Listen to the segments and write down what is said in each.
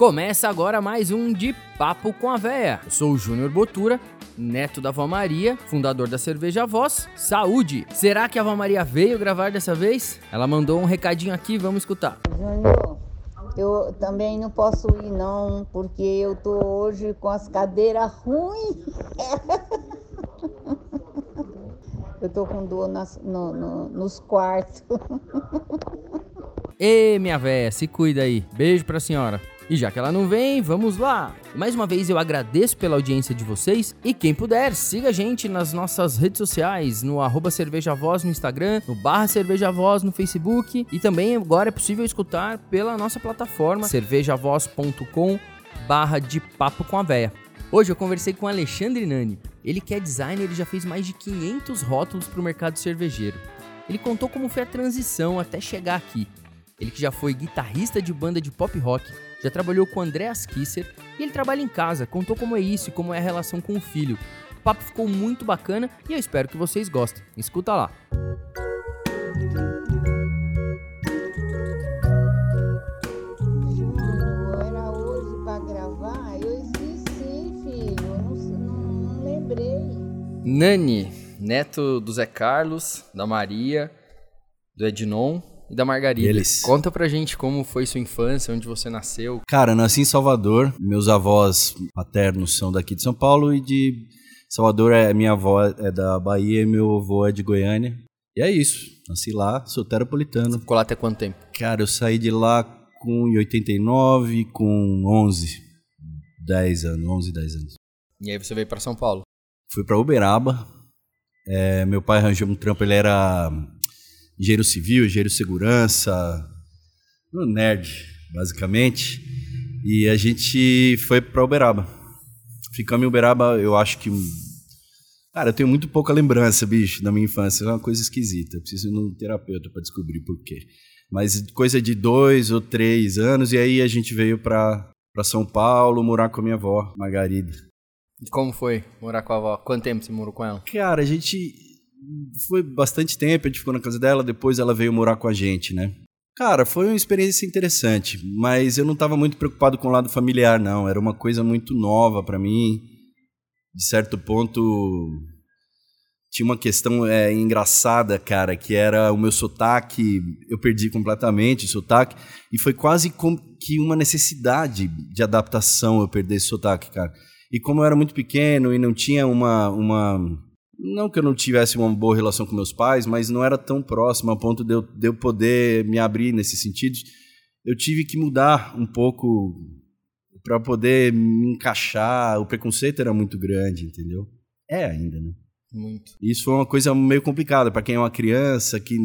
Começa agora mais um de Papo com a Véia. Eu sou o Júnior Botura, neto da Avó Maria, fundador da Cerveja Voz. Saúde! Será que a Avó Maria veio gravar dessa vez? Ela mandou um recadinho aqui, vamos escutar. Júnior, eu também não posso ir não, porque eu tô hoje com as cadeiras ruins. Eu tô com dor nas- no- no- nos quartos. Ê, minha véia, se cuida aí. Beijo pra senhora. E já que ela não vem, vamos lá. Mais uma vez eu agradeço pela audiência de vocês e quem puder, siga a gente nas nossas redes sociais, no arroba cervejavoz no Instagram, no barra cervejavoz no Facebook e também agora é possível escutar pela nossa plataforma cervejavoz.com barra de papo com a véia. Hoje eu conversei com Alexandre Nani. Ele que é designer e já fez mais de 500 rótulos para o mercado cervejeiro. Ele contou como foi a transição até chegar aqui. Ele que já foi guitarrista de banda de pop rock, já trabalhou com Andreas Kisser e ele trabalha em casa, contou como é isso e como é a relação com o filho. O papo ficou muito bacana e eu espero que vocês gostem. Escuta lá. Júnior, era hoje pra gravar? Eu esqueci, filho. Eu não, sei- não- não lembrei. Nani, neto do Zé Carlos, da Maria, do Ednon e da Margarida. Eles. Conta pra gente como foi sua infância, onde você nasceu. Cara, nasci em Salvador. Meus avós paternos são daqui de São Paulo e de Salvador é minha avó é da Bahia e meu avô é de Goiânia. E é isso. Nasci lá, sou terapolitano. Ficou lá até quanto tempo? Cara, eu saí de lá com em 89, com 11, 10 anos, 11, 10 anos. E aí você veio pra São Paulo. Fui pra Uberaba. É, meu pai arranjou um trampo, ele era engenheiro civil, engenheiro segurança, um nerd, basicamente. E a gente foi pra Uberaba. Ficamos em Uberaba, eu acho que. Cara, eu tenho muito pouca lembrança, bicho, da minha infância. É uma coisa esquisita. Eu preciso ir num terapeuta pra descobrir por quê. Mas coisa de dois ou três anos, e aí a gente veio pra São Paulo morar com a minha avó, Margarida. E como foi morar com a avó? Quanto tempo você morou com ela? Cara, a gente foi bastante tempo, a gente ficou na casa dela, depois ela veio morar com a gente, né? Cara, foi uma experiência interessante, mas eu não estava muito preocupado com o lado familiar, não. Era uma coisa muito nova para mim. De certo ponto, tinha uma questão é, engraçada, cara, que era o meu sotaque. Eu perdi completamente o sotaque, e foi quase como que uma necessidade de adaptação eu perder esse sotaque, cara. E como eu era muito pequeno e não tinha uma, uma. Não que eu não tivesse uma boa relação com meus pais, mas não era tão próximo a ponto de eu, de eu poder me abrir nesse sentido. Eu tive que mudar um pouco para poder me encaixar. O preconceito era muito grande, entendeu? É ainda, né? Muito. Isso foi uma coisa meio complicada para quem é uma criança que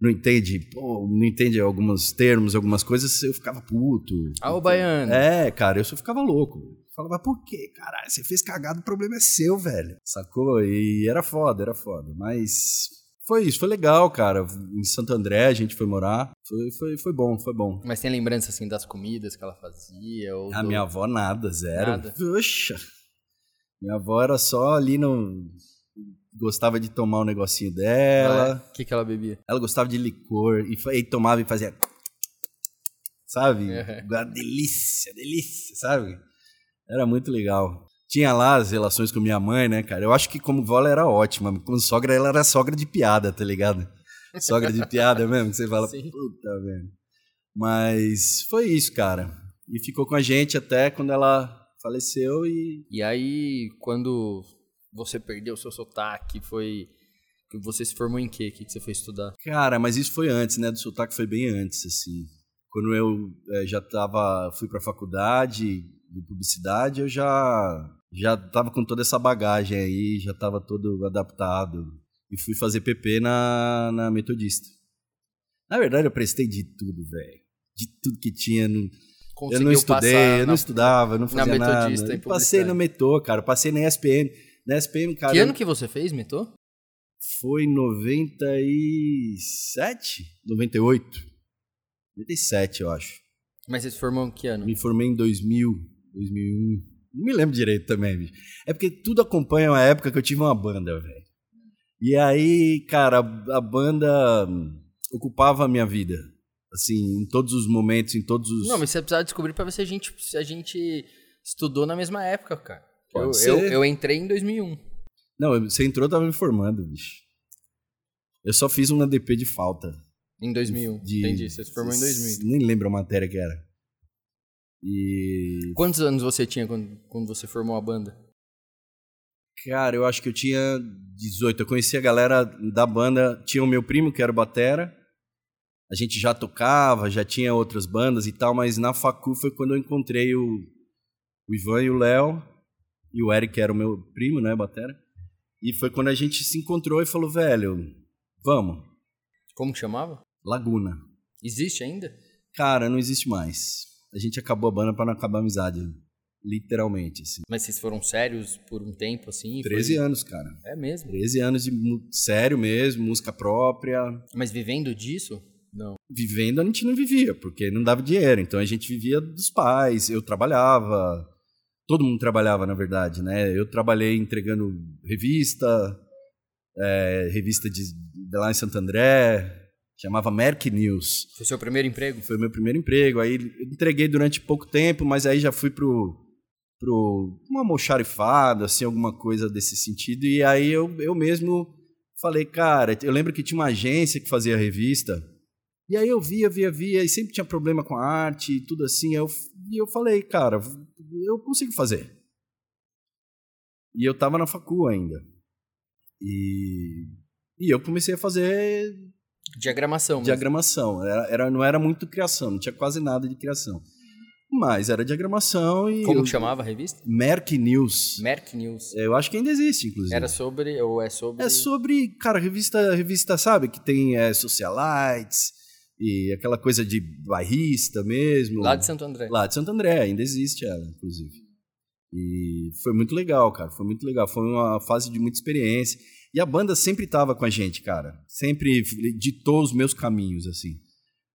não entende, pô, não entende alguns termos, algumas coisas, eu ficava puto. Ah, o baiano. É, cara, eu só ficava louco. Falava, por quê, caralho? Você fez cagada, o problema é seu, velho. Sacou? E era foda, era foda. Mas foi isso, foi legal, cara. Em Santo André a gente foi morar. Foi, foi, foi bom, foi bom. Mas tem lembrança, assim, das comidas que ela fazia? Ou A do- minha avó nada, zero. Nada? Puxa. Minha avó era só ali no. Gostava de tomar um negocinho dela. É. O que, que ela bebia? Ela gostava de licor e, e tomava e fazia. Sabe? Uhum. Uma delícia, delícia, sabe? Era muito legal. Tinha lá as relações com minha mãe, né, cara? Eu acho que como vó ela era ótima. Como sogra, ela era sogra de piada, tá ligado? Sogra de piada mesmo, que você fala, Sim. puta, velho. Mas foi isso, cara. E ficou com a gente até quando ela faleceu e. E aí, quando você perdeu o seu sotaque, foi... Você se formou em quê? O que, você foi estudar? Cara, mas isso foi antes, né? Do sotaque foi bem antes, assim. Quando eu eh, já tava, fui pra faculdade de publicidade, eu já já tava com toda essa bagagem aí, já tava todo adaptado. E fui fazer PP na, na Metodista. Na verdade, eu prestei de tudo, velho. De tudo que tinha. no- eu não estudei, eu não na- estudava, eu não fazia Metodista, nada. Eu passei no Metô, cara. Passei na SPM. Na SPM, cara. Que ano que você fez, Metô? foi em 97? 98? 97, eu acho. Mas você se formou em que ano? Me formei em 2000, 2001. Não me lembro direito também, bicho. É porque tudo acompanha uma época que eu tive uma banda, velho. E aí, cara, a banda ocupava a minha vida. Assim, em todos os momentos, em todos os. Não, mas você precisa descobrir pra ver se a gente, se a gente estudou na mesma época, cara. Pode Eu, ser. eu, eu entrei em 2001. Não, você entrou, eu tava me formando, bicho. Eu só fiz um ADP de falta. Em 2001. De- Entendi. Você se formou em 2000. Nem lembro a matéria que era. E. Quantos anos você tinha quando, quando você formou a banda? Cara, eu acho que eu tinha 18. Eu conheci a galera da banda. Tinha o meu primo, que era o Batera. A gente já tocava, já tinha outras bandas e tal, mas na Facu foi quando eu encontrei o, o Ivan e o Léo. E o Eric, era o meu primo, né, Batera. E foi quando a gente se encontrou e falou, velho, vamos, Como que chamava? Laguna. Existe ainda? Cara, não existe mais. A gente acabou a banda para não acabar a amizade. Literalmente, assim. Mas vocês foram sérios por um tempo, assim? Foi- 13 anos, cara. É mesmo. 13 anos de sério mesmo, música própria. Mas vivendo disso? Não. Vivendo a gente não vivia, porque não dava dinheiro. Então a gente vivia dos pais, eu trabalhava. Todo mundo trabalhava, na verdade, né? Eu trabalhei entregando revista, é, revista de, de lá em Santo André, chamava Merck News. Foi seu primeiro emprego? Foi meu primeiro emprego. Aí entreguei durante pouco tempo, mas aí já fui pro, pro um almoxarifado, assim, alguma coisa desse sentido. E aí eu, eu mesmo falei, cara, eu lembro que tinha uma agência que fazia revista. E aí eu via, via, via, e sempre tinha problema com a arte e tudo assim. Eu, e eu falei, cara, eu consigo fazer. E eu tava na facu ainda. E, e eu comecei a fazer Diagramação. mesmo. diagramação. Era, era- não era muito criação, não tinha quase nada de criação. Mas era diagramação e. Como eu- chamava a revista? Merck News. Merck News. Eu acho que ainda existe, inclusive. Era sobre, ou é sobre... É sobre, cara, revista, revista sabe, que tem é, socialites e aquela coisa de bairrista mesmo. Lá de Santo André. Lá de Santo André, ainda existe ela, inclusive. E foi muito legal, cara, foi muito legal. Foi uma fase de muita experiência. E a banda sempre estava com a gente, cara. Sempre ditou os meus caminhos, assim.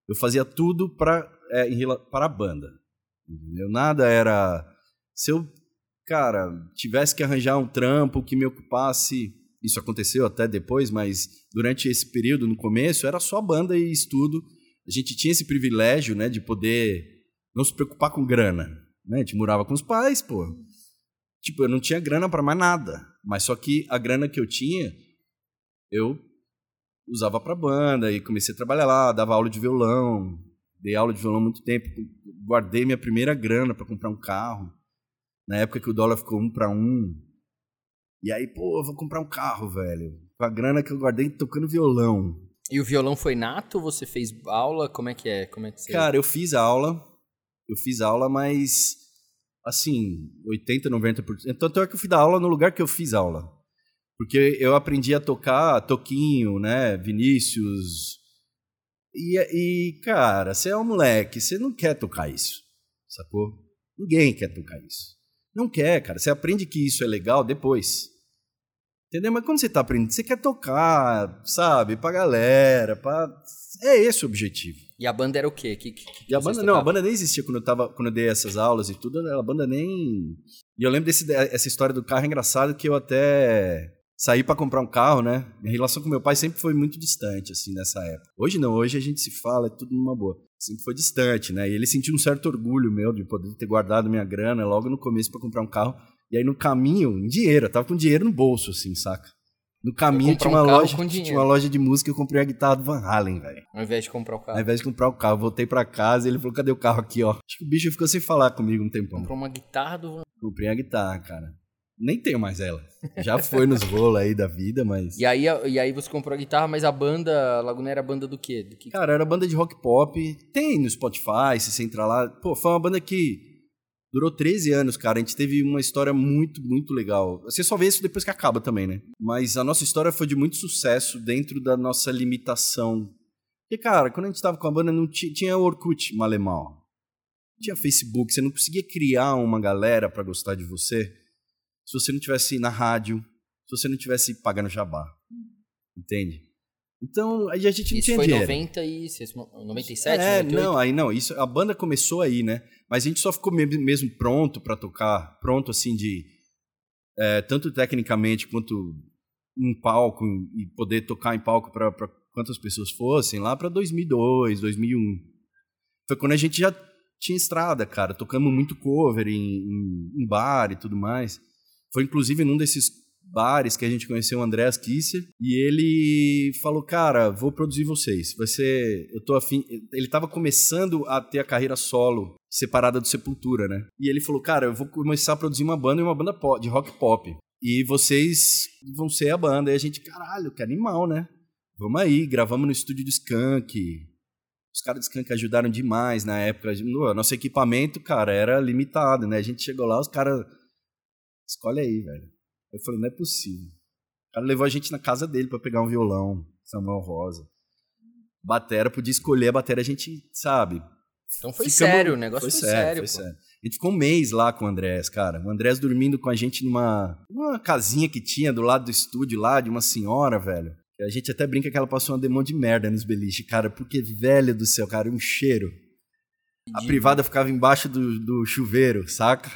Eu fazia tudo para é, para a banda. Entendeu? Nada era. Se eu, cara, tivesse que arranjar um trampo que me ocupasse. Isso aconteceu até depois, mas durante esse período, no começo, era só banda e estudo. A gente tinha esse privilégio, né, de poder não se preocupar com grana. Né? A gente morava com os pais, pô. Tipo, eu não tinha grana para mais nada. Mas só que a grana que eu tinha, eu usava para banda e comecei a trabalhar lá, dava aula de violão, dei aula de violão muito tempo, guardei minha primeira grana para comprar um carro. Na época que o dólar ficou um para um. E aí, pô, eu vou comprar um carro, velho. Com a grana que eu guardei tocando violão. E o violão foi nato? Você fez aula? Como é que é? Como é que você... Cara, eu fiz aula. Eu fiz aula, mas assim, 80, 90%. Tanto é que eu fui dar aula no lugar que eu fiz aula. Porque eu aprendi a tocar Toquinho, né? Vinícius. E, e, cara, você é um moleque, você não quer tocar isso. Sacou? Ninguém quer tocar isso. Não quer, cara. Você aprende que isso é legal depois. Entendeu? Mas quando você tá aprendendo, você quer tocar, sabe? Pra galera, pra... É esse o objetivo. E a banda era o quê? Que, que, que E a banda, não, a tocavam? banda nem existia quando eu, tava, quando eu dei essas aulas e tudo, a banda nem... E eu lembro desse, essa história do carro é engraçado que eu até saí pra comprar um carro, né? Minha relação com meu pai sempre foi muito distante, assim, nessa época. Hoje não, hoje a gente se fala, é tudo numa boa. Sempre foi distante, né? E ele sentiu um certo orgulho meu de poder ter guardado minha grana logo no começo pra comprar um carro. E aí no caminho, em dinheiro, eu tava com dinheiro no bolso, assim, saca? No caminho tinha uma, um loja, tinha uma loja de música e eu comprei a guitarra do Van Halen, velho. Ao invés de comprar o Ao carro. invés de comprar o carro, voltei pra casa e ele falou: cadê o carro aqui, ó? Acho que o bicho ficou sem falar comigo um tempão. Comprou uma guitarra do... Comprei a guitarra, cara. Nem tenho mais ela. Já foi nos rolos aí da vida, mas. E aí, e aí você comprou a guitarra, mas a banda, a Laguna era banda do quê? Do que... Cara, era banda de rock pop. Tem no Spotify, se você entrar lá. Pô, foi uma banda que durou 13 anos, cara. A gente teve uma história muito, muito legal. Você só vê isso depois que acaba também, né? Mas a nossa história foi de muito sucesso dentro da nossa limitação. Porque, cara, quando a gente tava com a banda, não tinha, Orkut, malemal. Tinha Facebook, você não conseguia criar uma galera pra gostar de você se você não tivesse na rádio, se você não tivesse pagando jabá. Entende? Então, aí a gente não Isso tinha foi dinheiro. 90 e... 97, É, 98? não, aí não, isso, a banda começou aí, né? Mas a gente só ficou me- mesmo pronto pra tocar, pronto assim de é, tanto tecnicamente quanto em palco e poder tocar em palco pra pra quantas pessoas fossem, lá para 2002, 2001. Foi quando a gente já tinha estrada, cara. Tocamos muito cover em, em, em bar e tudo mais. Foi inclusive num desses bares que a gente conheceu o Andreas Kisser e ele falou, cara, vou produzir vocês. Vai ser, eu tô afim. Ele tava começando a ter a carreira solo separada do Sepultura, né? E ele falou, cara, eu vou começar a produzir uma banda e uma banda pop, de rock pop. E vocês vão ser a banda. E a gente, caralho, que animal, né? Vamos aí, gravamos no estúdio do Skank. Os caras do Skank ajudaram demais na época. Nosso equipamento, cara, era limitado, né? A gente chegou lá, os caras. Escolhe aí, velho. Eu falei, não é possível. O cara levou a gente na casa dele para pegar um violão, Samuel Rosa. Batera, podia escolher a bateria, a gente, sabe. Então foi ficamos... sério, o negócio foi, foi sério. sério foi sério. A gente ficou um mês lá com o Andrés, cara. O Andrés dormindo com a gente numa, numa casinha que tinha do lado do estúdio lá, de uma senhora, velho. A gente até brinca que ela passou uma demão de merda nos beliches, cara, porque, velho do céu, cara, um cheiro. A privada ficava embaixo do, do chuveiro, saca?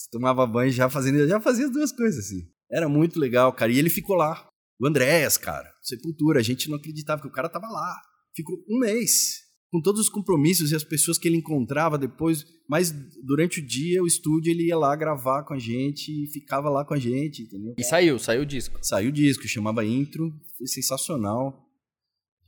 Você tomava banho já fazendo, já fazia as duas coisas assim. Era muito legal, cara. E ele ficou lá. O Andréas, cara, Sepultura, a gente não acreditava que o cara tava lá. Ficou um mês com todos os compromissos e as pessoas que ele encontrava depois, mas durante o dia o estúdio ele ia lá gravar com a gente e ficava lá com a gente, entendeu? E saiu, saiu o disco. Saiu o disco, chamava Intro, foi sensacional.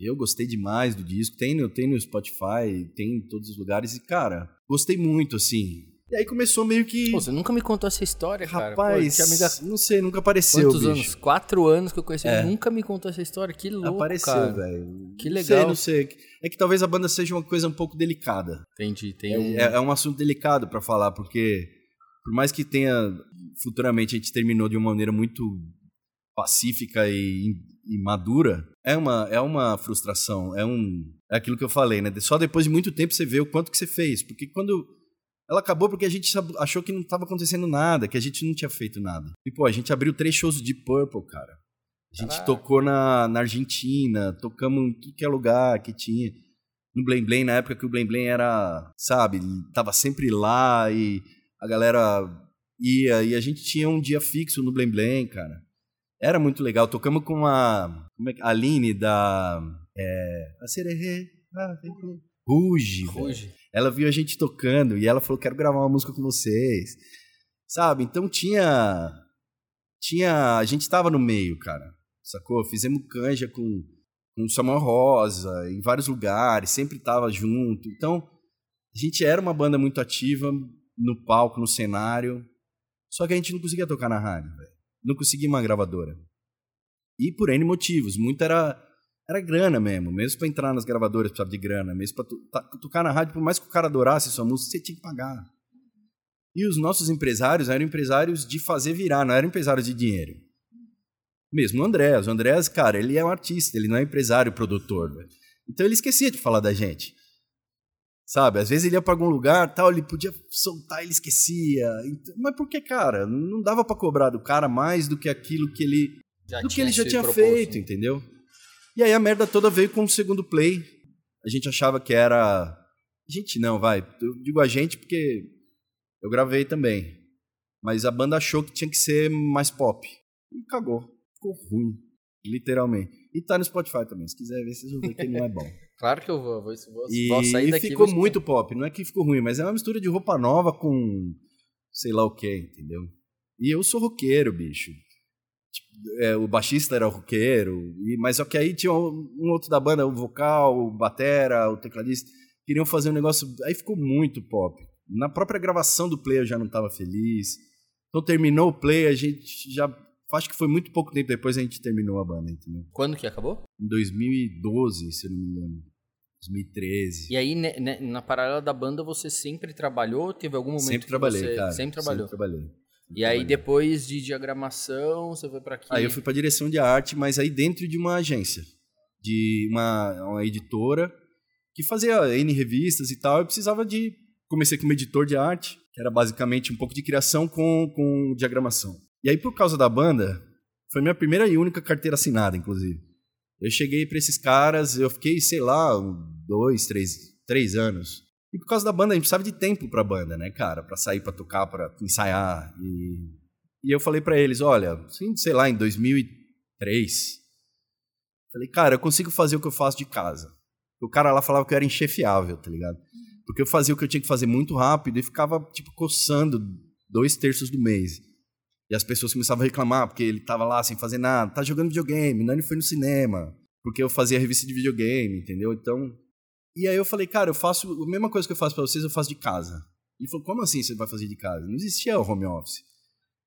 Eu gostei demais do disco, tem no, tem no Spotify, tem em todos os lugares e cara, gostei muito assim. E aí começou meio que. Pô, você nunca me contou essa história, Rapaz, cara. Rapaz, amiga... não sei, nunca apareceu. Quantos bicho. anos? Quatro anos que eu conheci, é. nunca me contou essa história. Que louco. Apareceu, velho. Que legal. Não sei, não sei. É que talvez a banda seja uma coisa um pouco delicada. Entendi. Tem é, um... É, é um assunto delicado para falar, porque por mais que tenha. Futuramente a gente terminou de uma maneira muito pacífica e, e madura, é uma, é uma frustração. É um. É aquilo que eu falei, né? Só depois de muito tempo você vê o quanto que você fez. Porque quando ela acabou porque a gente achou que não estava acontecendo nada, que a gente não tinha feito nada. E, pô, a gente abriu três shows de Purple, cara. A gente Caraca. tocou na, na Argentina, tocamos em tudo que é lugar que tinha. No Blame Blame, na época que o Blame Blame era, sabe, tava sempre lá e a galera ia. E a gente tinha um dia fixo no Blame Blame, cara. Era muito legal. Tocamos com a, como é, a Aline da... É, a Sererê... Ah, Ruge. Ruge. Ela viu a gente tocando e ela falou: quero gravar uma música com vocês. Sabe? Então tinha. Tinha. A gente tava no meio, cara. Sacou? Fizemos canja com, com Samuel Rosa, em vários lugares, sempre tava junto. Então, a gente era uma banda muito ativa no palco, no cenário. Só que a gente não conseguia tocar na rádio, velho. Não conseguia uma gravadora. E por N motivos. Muito era era grana mesmo, mesmo para entrar nas gravadoras precisava de grana, mesmo para tocar na rádio, por mais que o cara adorasse sua música, você tinha que pagar. E os nossos empresários eram empresários de fazer virar, não eram empresários de dinheiro. Mesmo o Andrés. O Andrés, cara, ele é um artista, ele não é empresário, produtor. Véio. Então ele esquecia de falar da gente. Sabe? Às vezes ele ia para algum lugar, tal, ele podia soltar, ele esquecia. Então, mas por que, cara? Não dava para cobrar do cara mais do que aquilo que ele já do que ele já tinha proposto. feito, entendeu? E aí a merda toda veio com o segundo play. A gente achava que era. A gente não, vai. Eu digo a gente porque eu gravei também. Mas a banda achou que tinha que ser mais pop. E cagou. Ficou ruim. Literalmente. E tá no Spotify também. Se quiser ver, vocês vão ver que não é bom. claro que eu vou. Vou, vou, e, vou sair daqui. E ficou muito pop. Não é que ficou ruim, mas é uma mistura de roupa nova com sei lá o que, entendeu? E eu sou roqueiro, bicho. É, o baixista era roqueiro, e, mas só que aí tinha um, um, outro da banda, o vocal, o batera, o tecladista, queriam fazer um negócio, aí ficou muito pop. Na própria gravação do play eu já não estava feliz. Então terminou o play, a gente já acho que foi muito pouco tempo depois a gente terminou a banda, entendeu? Quando que acabou? Em 2012, se eu não me engano. 2013. E aí, né, né, na paralela da banda, você sempre trabalhou? Teve algum momento sempre trabalhei, você... cara. Sempre trabalhou? Sempre trabalhei. E aí, depois de diagramação, você foi para aqui? Aí eu fui para direção de arte, mas aí dentro de uma agência, de uma, uma editora, que fazia N revistas e tal. Eu precisava de. Comecei como editor de arte, que era basicamente um pouco de criação com, com diagramação. E aí, por causa da banda, foi minha primeira e única carteira assinada, inclusive. Eu cheguei para esses caras, eu fiquei, sei lá, dois, três, três anos e por causa da banda, a gente precisava de tempo pra banda, né, cara? Pra sair pra tocar, pra ensaiar. E, e eu falei para eles: olha, assim, sei lá, em 2003, Falei, cara, eu consigo fazer o que eu faço de casa. O cara lá falava que eu era inchefiável, tá ligado? Porque eu fazia o que eu tinha que fazer muito rápido e ficava, tipo, coçando dois terços do mês. E as pessoas começavam a reclamar porque ele tava lá sem fazer nada, tá jogando videogame, não ele foi no cinema, porque eu fazia revista de videogame, entendeu? Então. E aí eu falei, cara, eu faço a mesma coisa que eu faço para vocês, eu faço de casa. Ele falou, como assim você vai fazer de casa? Não existia o home office.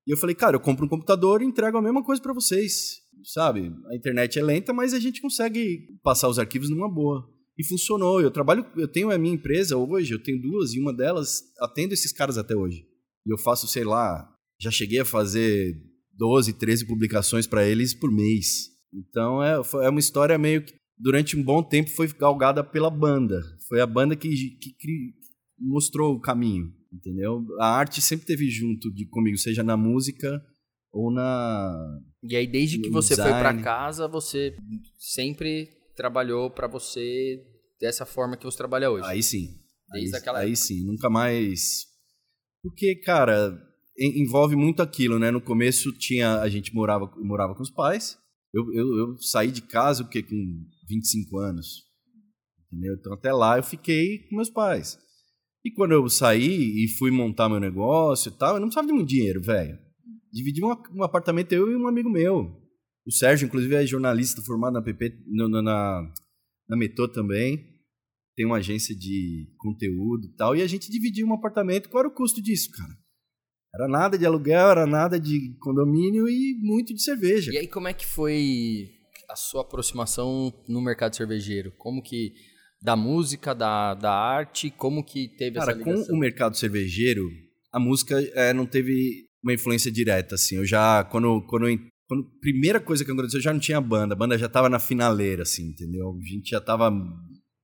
E eu falei, cara, eu compro um computador e entrego a mesma coisa para vocês, sabe? A internet é lenta, mas a gente consegue passar os arquivos numa boa. E funcionou. Eu trabalho, eu tenho a minha empresa hoje, eu tenho duas e uma delas atendo esses caras até hoje. E eu faço, sei lá, já cheguei a fazer 12, 13 publicações para eles por mês. Então é, é uma história meio que durante um bom tempo foi galgada pela banda. Foi a banda que, que, que mostrou o caminho, entendeu? A arte sempre teve junto de comigo, seja na música ou na E aí desde que você design. foi para casa, você sempre trabalhou para você dessa forma que você trabalha hoje. Aí sim. Desde aí, aquela aí sim, nunca mais porque, cara, envolve muito aquilo, né? No começo tinha a gente morava morava com os pais. Eu, eu, eu saí de casa o que com 25 anos. Entendeu? Então até lá eu fiquei com meus pais. E quando eu saí e fui montar meu negócio e tal, eu não precisava de muito dinheiro, velho. Dividi um, um, apartamento eu e um amigo meu. O Sérgio, inclusive, é jornalista formado na PP, na, na, na Metô também. Tem uma agência de conteúdo e tal. E a gente dividia um apartamento. Qual era o custo disso, cara? Era nada de aluguel, era nada de condomínio e muito de cerveja. E aí, como é que foi a sua aproximação no mercado cervejeiro? Como que da música, da, da arte, como que teve Cara, essa ligação? com o mercado cervejeiro, a música é, não teve uma influência direta, assim. Eu já, quando, quando, quando primeira coisa que aconteceu, eu já não tinha banda. A banda já tava na finaleira, assim, entendeu? A gente já tava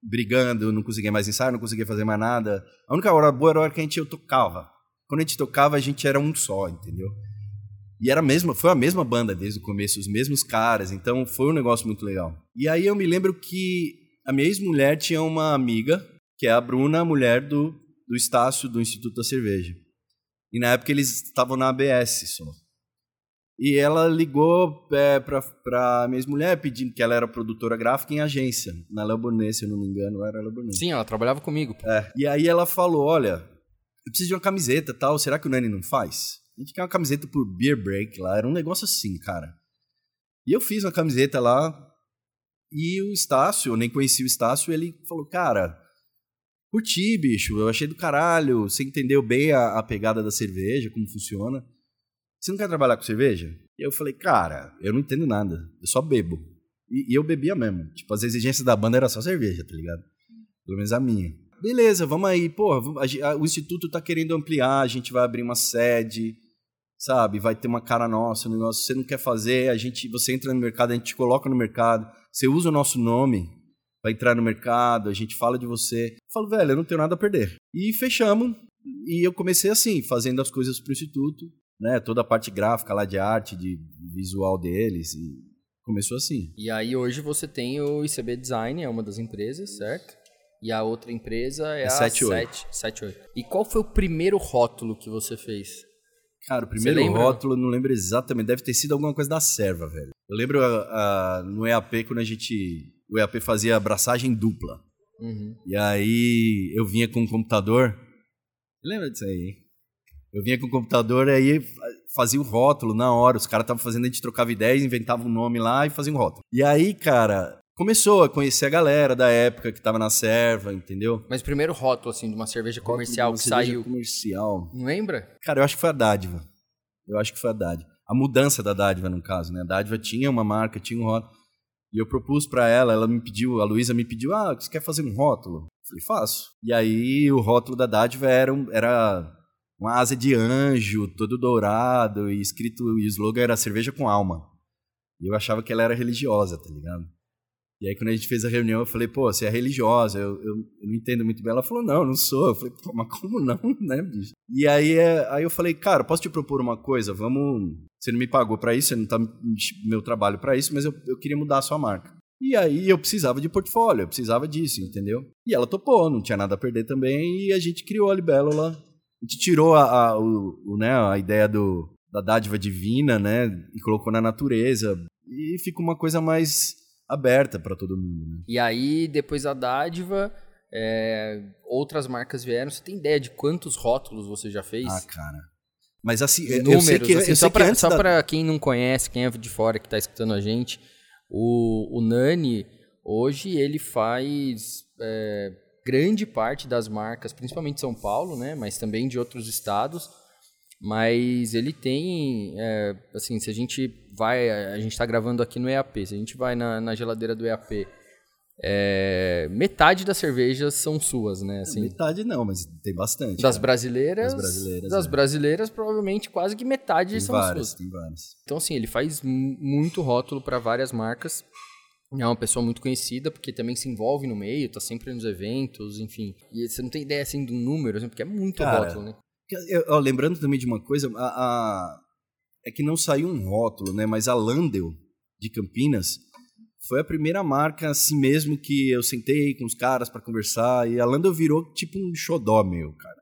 brigando, não conseguia mais ensaiar, não conseguia fazer mais nada. A única hora boa era a hora que a gente eu tocava. Quando a gente tocava, a gente era um só, entendeu? E era a mesma, foi a mesma banda desde o começo, os mesmos caras, então foi um negócio muito legal. E aí eu me lembro que a minha ex-mulher tinha uma amiga, que é a Bruna, a mulher do, do Estácio, do Instituto da Cerveja. E na época eles estavam na ABS só. E ela ligou é, para minha ex-mulher pedindo que ela era produtora gráfica em agência, na Burnet, se eu não me engano, era Burnet. Sim, ela trabalhava comigo. É. E aí ela falou, olha, eu preciso de uma camiseta tal, será que o Nani não faz? A gente quer uma camiseta por Beer Break lá, era um negócio assim, cara. E eu fiz uma camiseta lá, e o Estácio, eu nem conhecia o Estácio, ele falou, cara, curti, bicho, eu achei do caralho, você entendeu bem a, a, pegada da cerveja, como funciona. Você não quer trabalhar com cerveja? E eu falei, cara, eu não entendo nada, eu só bebo. E, e eu bebia mesmo. Tipo, as exigências da banda era só cerveja, tá ligado? Pelo menos a minha. Beleza, vamos aí, pô, o instituto tá querendo ampliar, a gente vai abrir uma sede, sabe? Vai ter uma cara nossa, um negócio, você não quer fazer, a gente, você entra no mercado, a gente te coloca no mercado você usa o nosso nome para entrar no mercado, a gente fala de você. Eu falo, velho, eu não tenho nada a perder. E fechamos. E eu comecei assim, fazendo as coisas pro instituto, né? Toda a parte gráfica lá de arte, de visual deles. E começou assim. E aí hoje você tem o ICB Design, é uma das empresas, certo? E a outra empresa é, é a 78. 78. E qual foi o primeiro rótulo que você fez? Cara, o primeiro rótulo, não lembro exatamente, deve ter sido alguma coisa da serva, velho. Eu lembro a, a, no EAP quando a gente. O EAP fazia abraçagem dupla. Uhum. E aí eu vinha com um computador. Lembra disso aí, hein? Eu vinha com o computador e aí fazia o rótulo na hora. Os caras estavam fazendo, a gente trocava ideias, inventava um nome lá e fazia um rótulo. E aí, cara, começou a conhecer a galera da época que tava na serva, entendeu? Mas o primeiro rótulo, assim, de uma cerveja comercial que cerveja saiu. comercial. Não lembra? Cara, eu acho que foi a Dádiva. Eu acho que foi a Dádiva. A mudança da Dádiva, no caso, né? A Dádiva tinha uma marca, tinha um rótulo. E eu propus para ela, ela me pediu, a Luísa me pediu, ah, você quer fazer um rótulo? Eu falei, faço. E aí o rótulo da Dádiva era, era uma asa de anjo, todo dourado, e escrito, e o slogan era cerveja com alma. E eu achava que ela era religiosa, tá ligado? E aí, quando a gente fez a reunião, eu falei, pô, você é religiosa, eu, eu, eu não entendo muito bem. Ela falou, não, não sou. Eu falei, pô, mas como não, né, bicho? E aí, é, aí eu falei, cara, posso te propor uma coisa? Vamos. Você não me pagou para isso, você não tá meu trabalho para isso, mas eu, eu queria mudar a sua marca. E aí eu precisava de portfólio, eu precisava disso, entendeu? E ela topou, não tinha nada a perder também, e a gente criou a Libélula. A gente tirou a, a, o, o, né, a ideia do, da dádiva divina, né, e colocou na natureza. E fica uma coisa mais aberta para todo mundo. Né? E aí, depois da dádiva, é, outras marcas vieram. Você tem ideia de quantos rótulos você já fez? Ah, cara. Mas assim, eu Números, sei que, assim, eu só só da- pra quem não conhece, quem é de fora que tá escutando a gente, o, o Nani, hoje ele faz é, grande parte das marcas, principalmente de São Paulo, né? Mas também de outros estados. Mas ele tem, é, assim, se a gente vai, a gente tá gravando aqui no EAP, se a gente vai na, na geladeira do EAP, é, metade das cervejas são suas, né? Assim, Metade não, mas tem bastante. das cara. brasileiras, Das brasileiras, das é. brasileiras, provavelmente quase que metade Tem são várias, suas. tem várias. Então, assim, ele faz mu- muito rótulo para várias marcas. É uma pessoa muito conhecida, porque também se envolve no meio, tá sempre nos eventos, enfim. E você não tem ideia, assim, do número, assim, porque é muito Cara, rótulo, né? Eu- ó, lembrando também de uma coisa, a, a- é que não saiu um rótulo, né? Mas a Landel de Campinas foi a primeira marca assim mesmo que eu sentei com os caras para conversar e a Landel virou tipo um xodó meu, cara.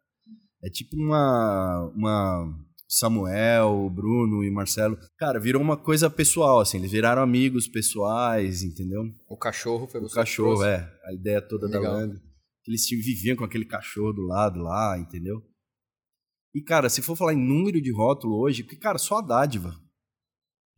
É tipo uma uma Samuel, o Bruno e o Marcelo, cara, virou uma coisa pessoal assim, eles viraram amigos pessoais, entendeu? O cachorro foi O você que cachorro, é, a ideia toda Legal. da Landel. Eles viviam com aquele cachorro do lado lá, entendeu? E, cara, se for falar em número de rótulo hoje, porque, cara, só a dádiva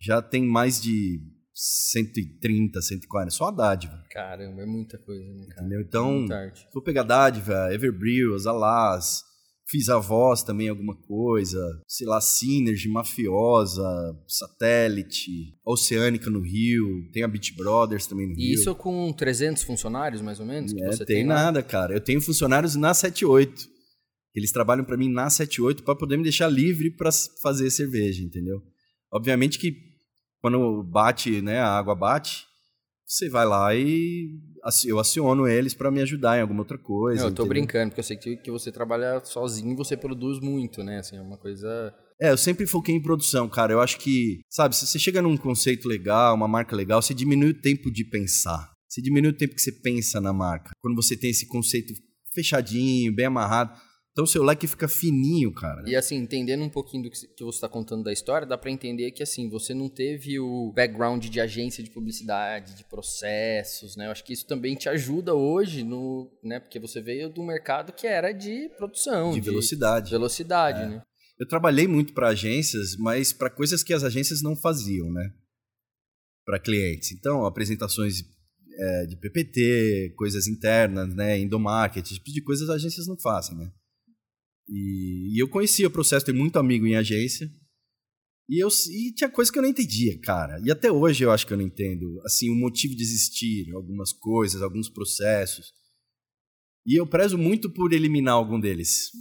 já tem mais de 130, 140, só a dádiva, Caramba, é muita coisa, né, cara? entendeu? Então, arte. se for pegar dádiva, Everbrew, Alas, fiz a voz também alguma coisa, sei lá, Synergy, Mafiosa, Satélite, Oceânica no Rio, tem a Beach Brothers também no E Rio. isso com 300 funcionários, mais ou menos, que É, você tem, tem lá? nada, cara. Eu tenho funcionários na 78. Eles trabalham pra mim na 78 para poder me deixar livre pra s- fazer cerveja, entendeu? Obviamente que quando bate, né, a água bate, você vai lá e eu aciono eles pra me ajudar em alguma outra coisa. Não, eu tô entendeu? brincando, porque eu sei que, que você trabalha sozinho e você produz muito, né? Assim, é uma coisa... É, eu sempre foquei em produção, cara. Eu acho que, sabe, se você chega num conceito legal, uma marca legal, você diminui o tempo de pensar. Você diminui o tempo que você pensa na marca. Quando você tem esse conceito fechadinho, bem amarrado. Então o seu leque fica fininho, cara. E assim, entendendo um pouquinho do que que você está contando da história, dá pra entender que assim, você não teve o background de agência de publicidade, de processos, né? Eu acho que isso também te ajuda hoje no, né, porque você veio do mercado que era de produção, De velocidade. velocidade, É. né? Eu trabalhei muito para agências, mas para coisas que as agências não faziam, né? Para clientes. Então, apresentações é, de PPT, coisas internas, né? Endomarket, esse tipo de coisas as agências não fazem, né? E, e eu conhecia o processo, tenho muito amigo em agência. E, eu, e tinha coisa que eu não entendia, cara. E até hoje eu acho que eu não entendo. Assim, o motivo de existir, algumas coisas, alguns processos. E eu prezo muito por eliminar algum deles,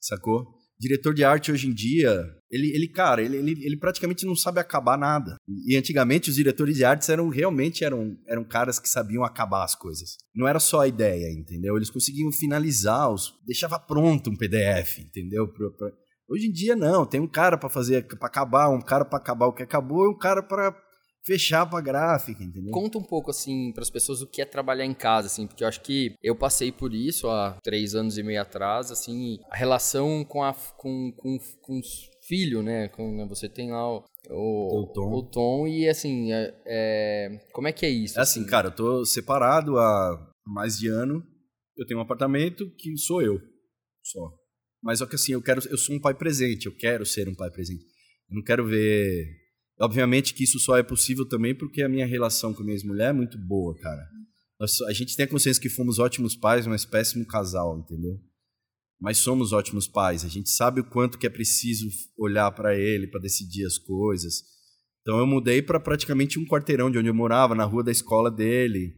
sacou? Diretor de arte hoje em dia, ele, ele cara, ele, ele, ele praticamente não sabe acabar nada. E antigamente os diretores de artes eram realmente eram, eram caras que sabiam acabar as coisas. Não era só a ideia, entendeu? Eles conseguiam finalizar, os, deixava pronto um PDF, entendeu? Pra- pra- Hoje em dia não, tem um cara para fazer, para acabar, um cara para acabar o que acabou e um cara para fechar pra gráfica, entendeu? Conta um pouco, assim, para as pessoas o que é trabalhar em casa, assim, porque eu acho que eu passei por isso há três anos e meio atrás, assim, a relação com, a, com, com, com os filhos, né? Com, né, você tem lá o, o, O Tom. o Tom e, assim, é, é, como é que é isso? É assim, cara, eu tô separado há mais de ano. Eu tenho um apartamento que sou eu, só. Mas só que assim, eu quero, eu sou um pai presente, eu quero ser um pai presente. Eu não quero ver. Obviamente que isso só é possível também porque a minha relação com a minha ex-mulher é muito boa, cara. Nós- a gente tem a consciência que fomos ótimos pais, mas péssimo casal, entendeu? Mas somos ótimos pais. A gente sabe o quanto que é preciso olhar para ele para decidir as coisas. Então eu mudei para praticamente um quarteirão de onde eu morava, na rua da escola dele.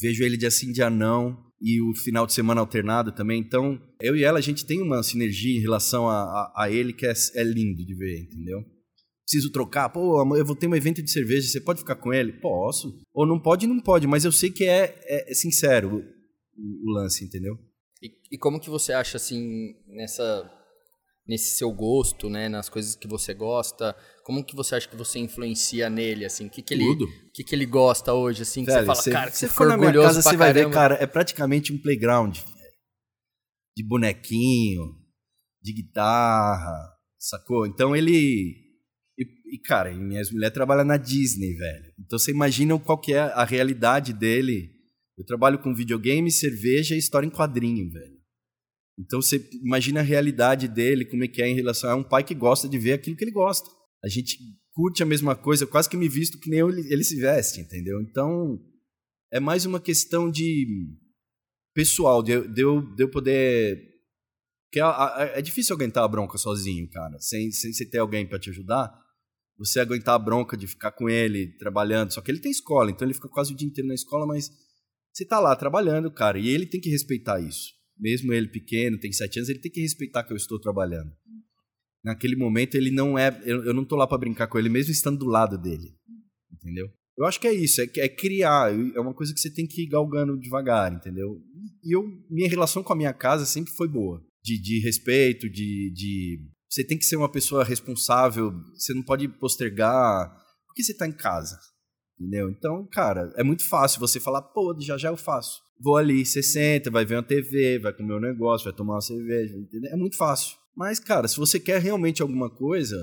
Vejo ele dia sim, dia não, e o final de semana alternado também. Então, eu e ela, a gente tem uma sinergia em relação a, a, a ele que é, é lindo de ver, entendeu? Preciso trocar, pô, eu vou ter um evento de cerveja, você pode ficar com ele? Posso. Ou não pode, não pode, mas eu sei que é, é- é sincero o, o lance, entendeu? E, e como que você acha, assim, nessa nesse seu gosto, né, nas coisas que você gosta, como que você acha que você influencia nele, assim, que que ele, Tudo. que que ele gosta hoje, assim, que Velho, você fala, você- cara, que você for na minha casa, você vai ver, cara, é praticamente um playground. De bonequinho, de guitarra, sacou? Então ele. E, e, cara, minha mulher trabalha na Disney, velho. Então você imagina qual que é a realidade dele. Eu trabalho com videogame, cerveja e história em quadrinho, velho. Então você imagina a realidade dele, como é que é em relação a um pai que gosta de ver aquilo que ele gosta. A gente curte a mesma coisa, quase que me visto que nem ele, ele se veste, entendeu? Então é mais uma questão de pessoal, de, de, eu, de eu poder. Que é, é difícil aguentar a bronca sozinho, cara, sem, sem ter alguém para te ajudar. Você aguentar a bronca de ficar com ele trabalhando. Só que ele tem escola, então ele fica quase o dia inteiro na escola, mas você tá lá trabalhando, cara, e ele tem que respeitar isso. Mesmo ele pequeno, tem sete anos, ele tem que respeitar que eu estou trabalhando. Naquele momento ele não é, eu, eu não tô lá para brincar com ele, mesmo estando do lado dele, entendeu? Eu acho que é isso, é, é, criar, é uma coisa que você tem que ir galgando devagar, entendeu? E eu, minha relação com a minha casa sempre foi boa, de, de respeito, de, de você tem que ser uma pessoa responsável, você não pode postergar, porque você está em casa, entendeu? Então, cara, é muito fácil você falar, pô, já já eu faço. Vou ali, você senta, vai ver uma TV, vai comer um negócio, vai tomar uma cerveja, entendeu? É muito fácil. Mas, cara, se você quer realmente alguma coisa,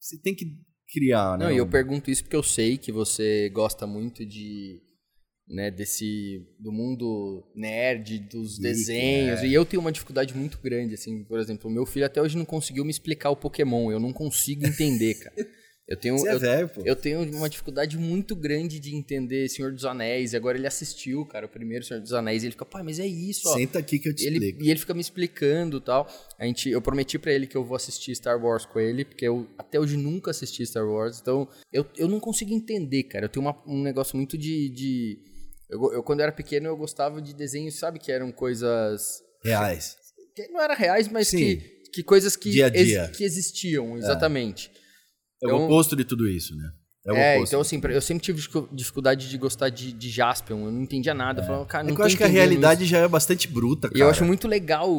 você tem que criar, né? Não, e eu pergunto isso porque eu sei que você gosta muito de né, desse do mundo nerd, dos desenhos. É. E eu tenho uma dificuldade muito grande assim, por exemplo, o meu filho até hoje não conseguiu me explicar o Pokémon, eu não consigo entender, cara. Eu tenho, Você é eu, velho, pô. eu tenho uma dificuldade muito grande de entender Senhor dos Anéis. E agora ele assistiu, cara, o primeiro Senhor dos Anéis. E ele fica, pai, mas é isso, ó. Senta aqui que eu te ele, explico. E ele fica me explicando tal. A gente, eu prometi para ele que eu vou assistir Star Wars com ele, porque eu até hoje nunca assisti Star Wars. Então, eu, eu não consigo entender, cara. Eu tenho uma, um negócio muito de. de eu, eu, quando eu era pequeno, eu gostava de desenhos, sabe, que eram coisas. Reais. Que não era reais, mas que, que coisas que, dia a dia. Ex, que existiam, exatamente. É. É então, o oposto de tudo isso, né? É, é então assim, eu sempre tive dificuldade de gostar de, de Jaspion, eu não entendia nada. É. Eu falava, cara, não é que eu acho que a realidade isso. já é bastante bruta, cara. E eu acho muito legal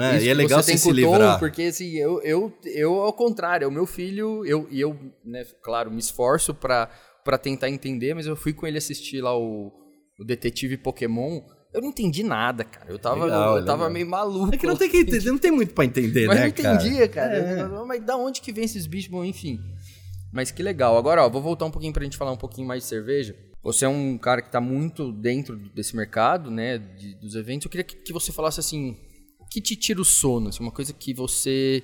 é? isso e é legal você, você se livrar. porque assim, eu, eu, eu ao contrário, é o meu filho, eu, e eu, né, claro, me esforço pra tentar entender, mas eu fui com ele assistir lá o, o Detetive Pokémon, eu não entendi nada, cara. Eu tava, legal, eu tava meio maluco. É que não tem que entender, não tem muito pra entender, mas né, cara? Mas não entendia, cara. É. Mas da onde que vem esses bichos? Bom, enfim. Mas que legal. Agora, ó, vou voltar um pouquinho pra gente falar um pouquinho mais de cerveja. Você é um cara que está muito dentro desse mercado, né, de, dos eventos. Eu queria que, que, você falasse assim, o que te tira o sono? Assim, uma coisa que você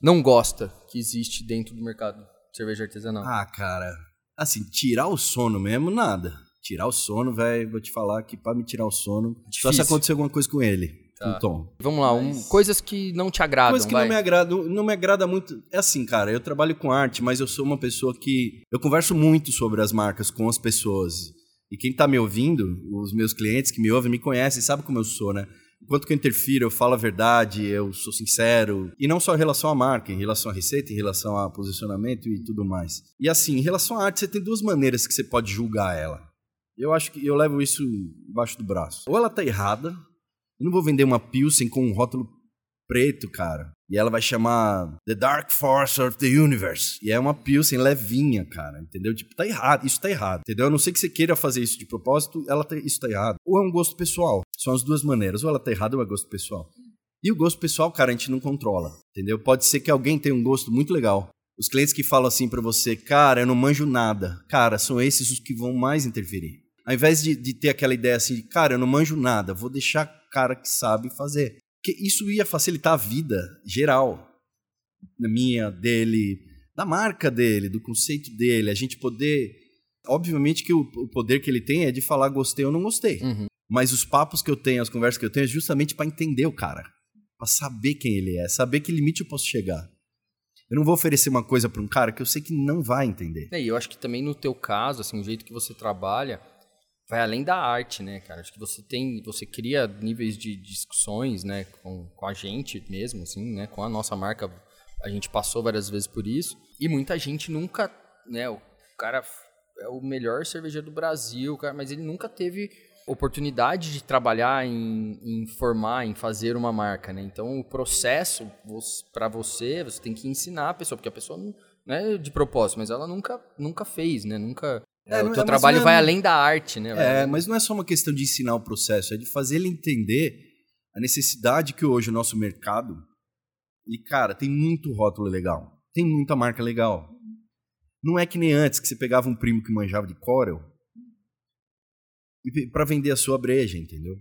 não gosta que existe dentro do mercado de cerveja artesanal. Ah, cara, assim, tirar o sono mesmo, nada. Tirar o sono, velho, vou te falar que para me tirar o sono, Difícil. só se acontecer alguma coisa com ele. Tá. Tom. Vamos lá, um, coisas que não te agradam. Coisas que vai. não me agradam, não me agrada muito. É assim, cara, eu trabalho com arte, mas eu sou uma pessoa que eu converso muito sobre as marcas com as pessoas. E quem tá me ouvindo, os meus clientes que me ouvem, me conhecem, sabe como eu sou, né? Enquanto que eu interfiro, eu falo a verdade, eu sou sincero. E não só em relação à marca, em relação à receita, em relação a posicionamento e tudo mais. E assim, em relação à arte, você tem duas maneiras que você pode julgar ela. Eu acho que eu levo isso embaixo do braço. Ou ela tá errada, eu não vou vender uma Pilsen com um rótulo preto, cara. E ela vai chamar The Dark Force of the Universe. E é uma Pilsen levinha, cara. Entendeu? Tipo, tá errado. Isso tá errado. Entendeu? A não sei que você queira fazer isso de propósito, ela tá, isso tá errado. Ou é um gosto pessoal. São as duas maneiras. Ou ela tá errada ou é gosto pessoal. E o gosto pessoal, cara, a gente não controla. Entendeu? Pode ser que alguém tenha um gosto muito legal. Os clientes que falam assim para você, cara, eu não manjo nada. Cara, são esses os que vão mais interferir. Ao invés de, de ter aquela ideia assim, cara, eu não manjo nada, vou deixar cara que sabe fazer. Porque isso ia facilitar a vida geral, na minha, dele, da marca dele, do conceito dele, a gente poder. Obviamente que o, o poder que ele tem é de falar gostei ou não gostei. Uhum. Mas os papos que eu tenho, as conversas que eu tenho, é justamente para entender o cara. Para saber quem ele é, saber que limite eu posso chegar. Eu não vou oferecer uma coisa para um cara que eu sei que não vai entender. É, e eu acho que também no teu caso, assim, o jeito que você trabalha, vai além da arte, né, cara? Acho que você tem, você cria níveis de discussões, né, com, com a gente mesmo, assim, né, com a nossa marca. A gente passou várias vezes por isso e muita gente nunca, né, o cara é o melhor cervejeiro do Brasil, cara, mas ele nunca teve oportunidade de trabalhar em, em formar, em fazer uma marca, né? Então o processo para você, você tem que ensinar a pessoa, porque a pessoa não, não é de propósito, mas ela nunca, nunca fez, né? Nunca é, o teu é, trabalho é, vai além da arte, né? É, mas não é só uma questão de ensinar o processo, é de fazer ele entender a necessidade que hoje o nosso mercado. E, cara, tem muito rótulo legal, tem muita marca legal. Não é que nem antes, que você pegava um primo que manjava de Corel para vender a sua breja, entendeu?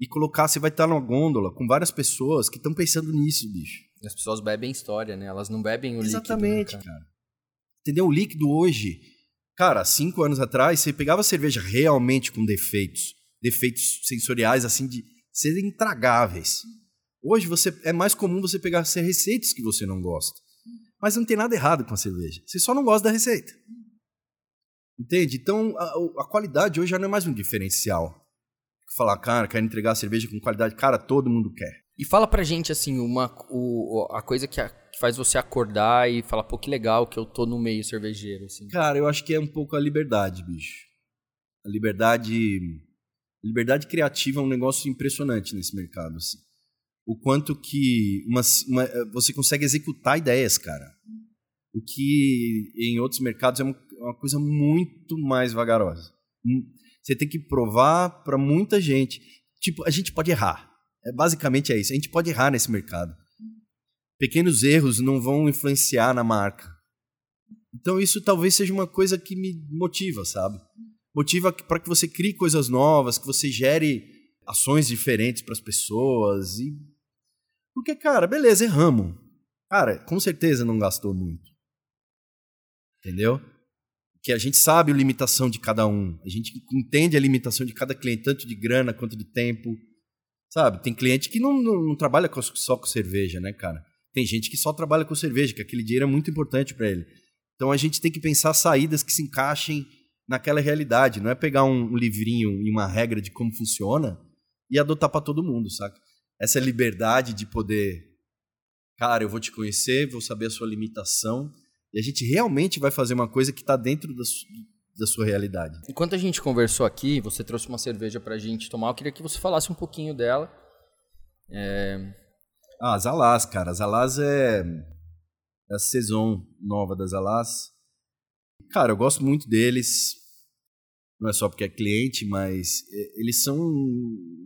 E colocar, você vai estar numa gôndola com várias pessoas que estão pensando nisso, bicho. As pessoas bebem história, né? Elas não bebem o Exatamente, líquido. Exatamente, né, cara? cara. Entendeu? O líquido hoje, cara, cinco anos atrás, você pegava cerveja realmente com defeitos, defeitos sensoriais, assim, de serem intragáveis. Hoje você é mais comum você pegar receitas que você não gosta. Mas não tem nada errado com a cerveja. Você só não gosta da receita. Entende? Então, a, a qualidade hoje já não é mais um diferencial. Falar, cara, quero entregar a cerveja com qualidade. Cara, todo mundo quer. E fala pra gente, assim, uma, o, a coisa que, a, que faz você acordar e falar, pô, que legal que eu tô no meio cervejeiro, assim. Cara, eu acho que é um pouco a liberdade, bicho. A liberdade... A liberdade criativa é um negócio impressionante nesse mercado, assim. O quanto que uma, uma, você consegue executar ideias, cara. O que em outros mercados é uma, uma coisa muito mais vagarosa. Hum, você tem que provar para muita gente. Tipo, a gente pode errar. É, basicamente é isso. A gente pode errar nesse mercado. Pequenos erros não vão influenciar na marca. Então isso talvez seja uma coisa que me motiva, sabe? Motiva para que você crie coisas novas, que você gere ações diferentes para as pessoas e porque cara, beleza, erramos. Cara, com certeza não gastou muito. Entendeu? que a gente sabe a limitação de cada um, a gente entende a limitação de cada cliente, tanto de grana quanto de tempo, sabe? Tem cliente que não, não, não trabalha só com cerveja, né, cara? Tem gente que só trabalha com cerveja, que aquele dinheiro é muito importante para ele. Então a gente tem que pensar saídas que se encaixem naquela realidade, não é pegar um livrinho e uma regra de como funciona e adotar para todo mundo, saca? Essa liberdade de poder, cara, eu vou te conhecer, vou saber a sua limitação e a gente realmente vai fazer uma coisa que está dentro da, da sua realidade. Enquanto a gente conversou aqui, você trouxe uma cerveja para a gente tomar. Eu queria que você falasse um pouquinho dela. É... Ah, Zalaz, cara. Zalaz é, é a saison nova das Zalaz. Cara, eu gosto muito deles. Não é só porque é cliente, mas é, eles são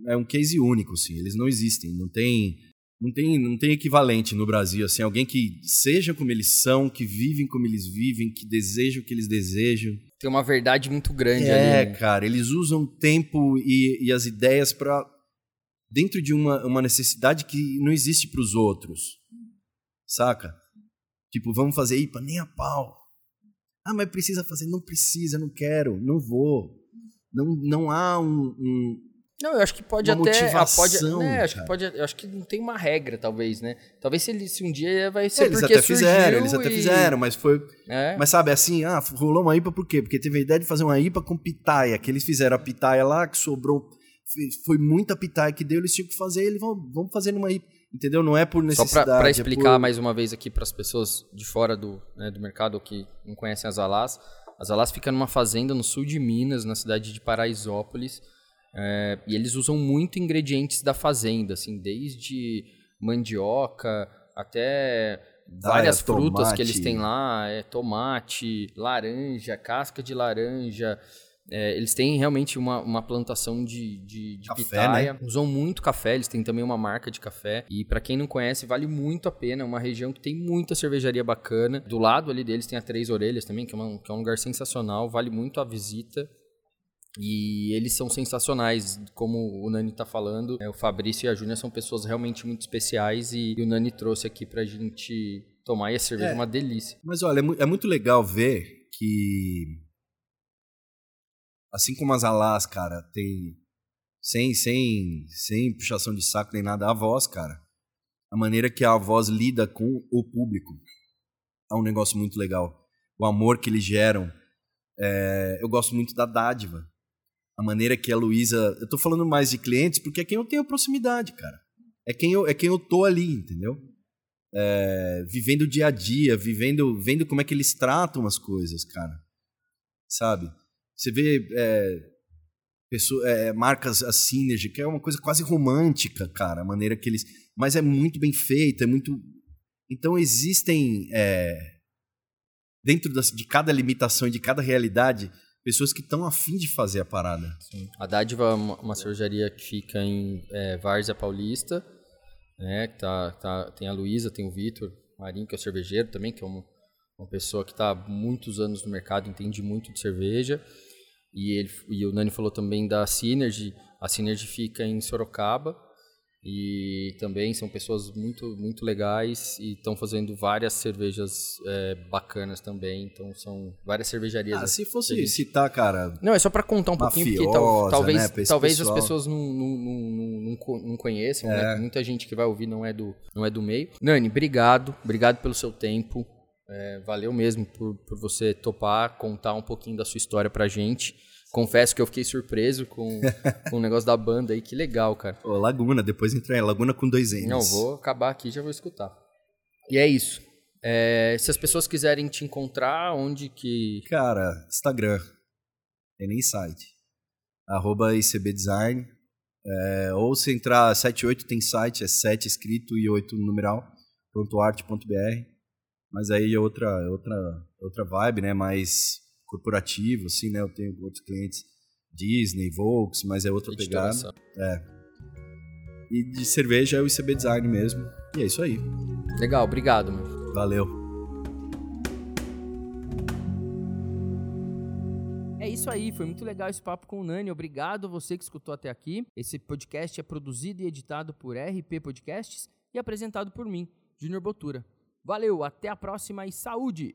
é um case único, assim. Eles não existem, não tem não tem, não tem equivalente no Brasil, assim, alguém que seja como eles são, que vivem como eles vivem, que desejam o que eles desejam. Tem uma verdade muito grande é, ali. É, né? cara, eles usam o tempo e, e as ideias para dentro de uma, uma necessidade que não existe para os outros, saca? Tipo, vamos fazer IPA nem a pau. Ah, mas precisa fazer? Não precisa, não quero, não vou. Não, não há um, um não, eu acho que pode uma até. Ah, pode, né, acho que pode. Eu acho que não tem uma regra, talvez, né? Talvez se, ele, se um dia vai ser eles porque até fizeram, eles até e... fizeram, mas foi. É. Mas sabe, assim, ah, rolou uma IPA por quê? Porque teve a ideia de fazer uma IPA com pitaia, que eles fizeram a pitaia lá, que sobrou. Foi muita pitaia que deu, eles tinham que fazer, eles vão, vamos fazer numa. Entendeu? Não é por necessidade. Só para é explicar é por... mais uma vez aqui para as pessoas de fora do, né, do mercado que não conhecem as Alás. As Alás fica numa fazenda no sul de Minas, na cidade de Paraisópolis. É, e eles usam muito ingredientes da fazenda, assim, desde mandioca até várias frutas tomate. que eles têm lá, é, tomate, laranja, casca de laranja. É, eles têm realmente uma, uma plantação de, de, de café, pitaia. Né? Usam muito café, eles têm também uma marca de café. E para quem não conhece, vale muito a pena. É uma região que tem muita cervejaria bacana. Do lado ali deles tem a Três Orelhas também, que é, uma, que é um lugar sensacional. Vale muito a visita. E eles são sensacionais, como o Nani está falando. É, o Fabrício e a Júnia são pessoas realmente muito especiais e, e o Nani trouxe aqui para a gente tomar e a cerveja é, é uma delícia. Mas olha, é, é, muito legal ver que, assim como as Alás, cara, tem sem, sem, sem puxação de saco nem nada, a voz, cara, a maneira que a voz lida com o público é um negócio muito legal. O amor que eles geram. É, eu gosto muito da dádiva a maneira que a Luísa. Eu tô falando mais de clientes porque é quem eu tenho proximidade, cara. É quem eu, é quem eu tô ali, entendeu? É, vivendo o dia a dia, vivendo, vendo como é que eles tratam as coisas, cara. Sabe? Você vê é, pessoa, é, marcas a que é uma coisa quase romântica, cara, a maneira que eles. Mas é muito bem feita, é muito. Então existem. É, dentro das, de cada limitação e de cada realidade, pessoas que estão afim de fazer a parada. Sim. A Dádiva é uma, uma cervejaria que fica em é, Várzea Paulista, né? Tá, tá, tem a Luísa, tem o Vitor Marinho, que é o cervejeiro também, que é um, Uma pessoa que está há muitos anos no mercado, entende muito de cerveja. E, ele, e o Nani falou também da Synergy. A Synergy fica em Sorocaba e também são pessoas muito muito legais e estão fazendo várias cervejas é, bacanas também então são várias cervejarias ah, se fosse gente... citar cara não é só para contar um pouquinho porque tal, talvez né, talvez pessoal. as pessoas não, não, não, não, não conheçam né? é. né muita gente que vai ouvir não é do não é do meio Nani obrigado obrigado pelo seu tempo é, valeu mesmo por, por você topar contar um pouquinho da sua história pra gente Confesso que eu fiquei surpreso com, com o negócio da banda aí, que legal, cara. Ô, Laguna, depois entra em Laguna com dois N's. Não, vou acabar aqui já vou escutar. E é isso. É, se as pessoas quiserem te encontrar, onde que. Cara, Instagram. Tem nem site. Arroba ICBDesign. É, ou se entrar 78 tem site, é 7 escrito e 8 numeral, ponto arte.br. Mas aí é outra, outra, outra vibe, né? Mais corporativo, assim, né? Eu tenho outros clientes Disney, Volks, mas é outra pegada. É. E de cerveja é o ICB Design mesmo. E é isso aí. Legal, obrigado, mano. Valeu. É isso aí, foi muito legal esse papo com o Nani. Obrigado a você que escutou até aqui. Esse podcast é produzido e editado por RP Podcasts e apresentado por mim, Junior Botura. Valeu, até a próxima e saúde!